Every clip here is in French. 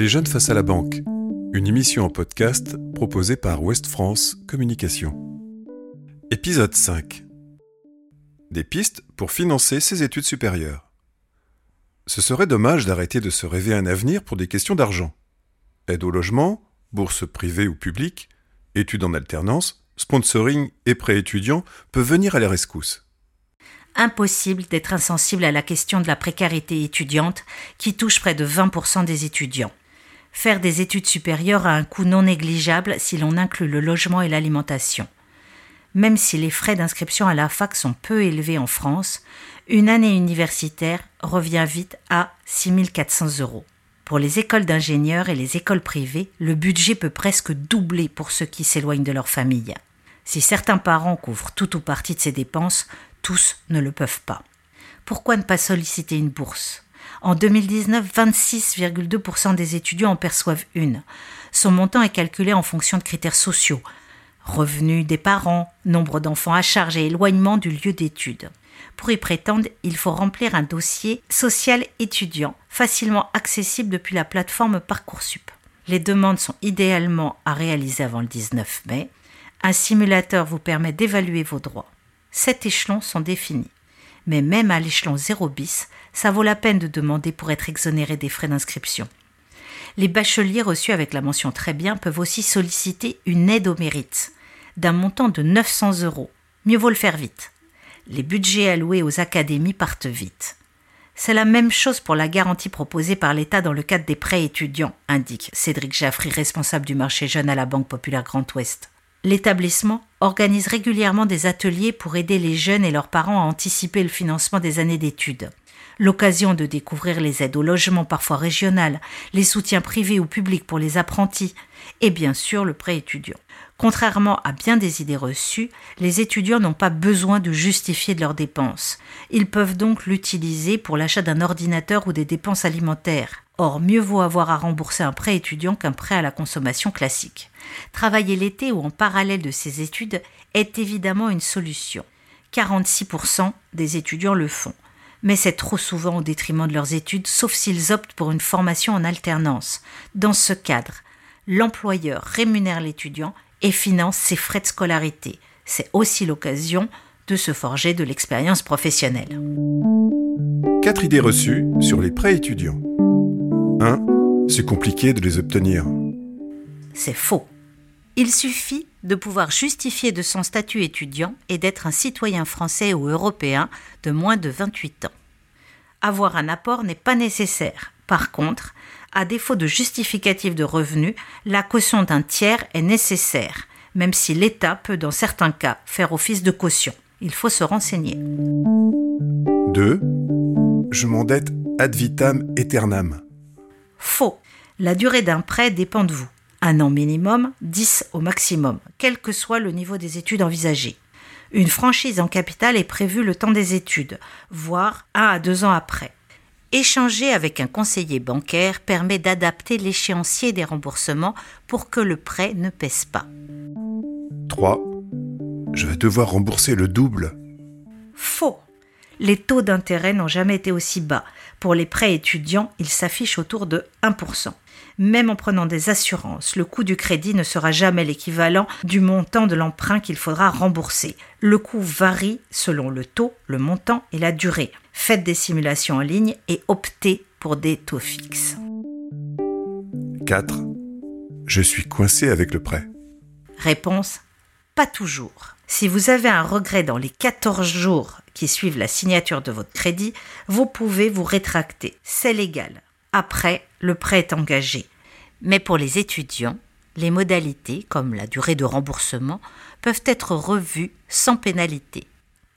Les jeunes face à la banque, une émission en podcast proposée par Ouest France Communication. Épisode 5. Des pistes pour financer ses études supérieures. Ce serait dommage d'arrêter de se rêver un avenir pour des questions d'argent. Aide au logement, bourse privée ou publique, études en alternance, sponsoring et prêts étudiants peuvent venir à la rescousse impossible d'être insensible à la question de la précarité étudiante qui touche près de 20% des étudiants. Faire des études supérieures a un coût non négligeable si l'on inclut le logement et l'alimentation. Même si les frais d'inscription à la fac sont peu élevés en France, une année universitaire revient vite à 6400 euros. Pour les écoles d'ingénieurs et les écoles privées, le budget peut presque doubler pour ceux qui s'éloignent de leur famille. Si certains parents couvrent tout ou partie de ces dépenses, tous ne le peuvent pas. Pourquoi ne pas solliciter une bourse? En 2019, 26,2% des étudiants en perçoivent une. Son montant est calculé en fonction de critères sociaux revenus des parents, nombre d'enfants à charge et éloignement du lieu d'études. Pour y prétendre, il faut remplir un dossier social étudiant, facilement accessible depuis la plateforme Parcoursup. Les demandes sont idéalement à réaliser avant le 19 mai. Un simulateur vous permet d'évaluer vos droits. Sept échelons sont définis. Mais même à l'échelon 0 bis, ça vaut la peine de demander pour être exonéré des frais d'inscription. Les bacheliers reçus avec la mention très bien peuvent aussi solliciter une aide au mérite d'un montant de 900 euros. Mieux vaut le faire vite. Les budgets alloués aux académies partent vite. C'est la même chose pour la garantie proposée par l'État dans le cadre des prêts étudiants, indique Cédric Jaffry, responsable du marché jeune à la Banque Populaire Grand Ouest. L'établissement organise régulièrement des ateliers pour aider les jeunes et leurs parents à anticiper le financement des années d'études. L'occasion de découvrir les aides au logement parfois régionales, les soutiens privés ou publics pour les apprentis, et bien sûr le prêt étudiant. Contrairement à bien des idées reçues, les étudiants n'ont pas besoin de justifier de leurs dépenses. Ils peuvent donc l'utiliser pour l'achat d'un ordinateur ou des dépenses alimentaires. Or, mieux vaut avoir à rembourser un prêt étudiant qu'un prêt à la consommation classique. Travailler l'été ou en parallèle de ses études est évidemment une solution. 46% des étudiants le font. Mais c'est trop souvent au détriment de leurs études, sauf s'ils optent pour une formation en alternance. Dans ce cadre, l'employeur rémunère l'étudiant et finance ses frais de scolarité. C'est aussi l'occasion de se forger de l'expérience professionnelle. Quatre idées reçues sur les prêts étudiants. 1. C'est compliqué de les obtenir. C'est faux. Il suffit de pouvoir justifier de son statut étudiant et d'être un citoyen français ou européen de moins de 28 ans. Avoir un apport n'est pas nécessaire. Par contre, à défaut de justificatif de revenus, la caution d'un tiers est nécessaire, même si l'État peut dans certains cas faire office de caution. Il faut se renseigner. 2. Je m'endette ad vitam aeternam. Faux. La durée d'un prêt dépend de vous. Un an minimum, 10 au maximum, quel que soit le niveau des études envisagées. Une franchise en capital est prévue le temps des études, voire un à deux ans après. Échanger avec un conseiller bancaire permet d'adapter l'échéancier des remboursements pour que le prêt ne pèse pas. 3. Je vais devoir rembourser le double. Les taux d'intérêt n'ont jamais été aussi bas. Pour les prêts étudiants, ils s'affichent autour de 1%. Même en prenant des assurances, le coût du crédit ne sera jamais l'équivalent du montant de l'emprunt qu'il faudra rembourser. Le coût varie selon le taux, le montant et la durée. Faites des simulations en ligne et optez pour des taux fixes. 4. Je suis coincé avec le prêt. Réponse Pas toujours. Si vous avez un regret dans les 14 jours qui suivent la signature de votre crédit, vous pouvez vous rétracter. C'est légal. Après, le prêt est engagé. Mais pour les étudiants, les modalités, comme la durée de remboursement, peuvent être revues sans pénalité.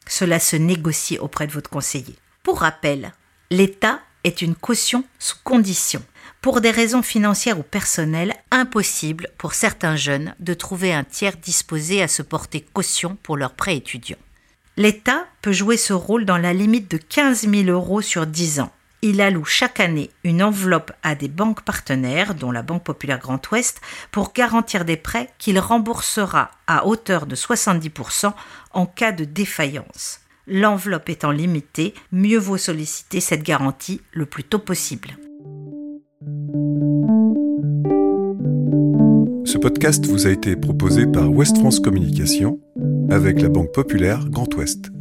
Cela se négocie auprès de votre conseiller. Pour rappel, l'État est une caution sous condition. Pour des raisons financières ou personnelles, impossible pour certains jeunes de trouver un tiers disposé à se porter caution pour leur prêt étudiant. L'État peut jouer ce rôle dans la limite de 15 000 euros sur 10 ans. Il alloue chaque année une enveloppe à des banques partenaires, dont la Banque Populaire Grand Ouest, pour garantir des prêts qu'il remboursera à hauteur de 70% en cas de défaillance. L'enveloppe étant limitée, mieux vaut solliciter cette garantie le plus tôt possible. Ce podcast vous a été proposé par Ouest France Communication avec la Banque Populaire Grand Ouest.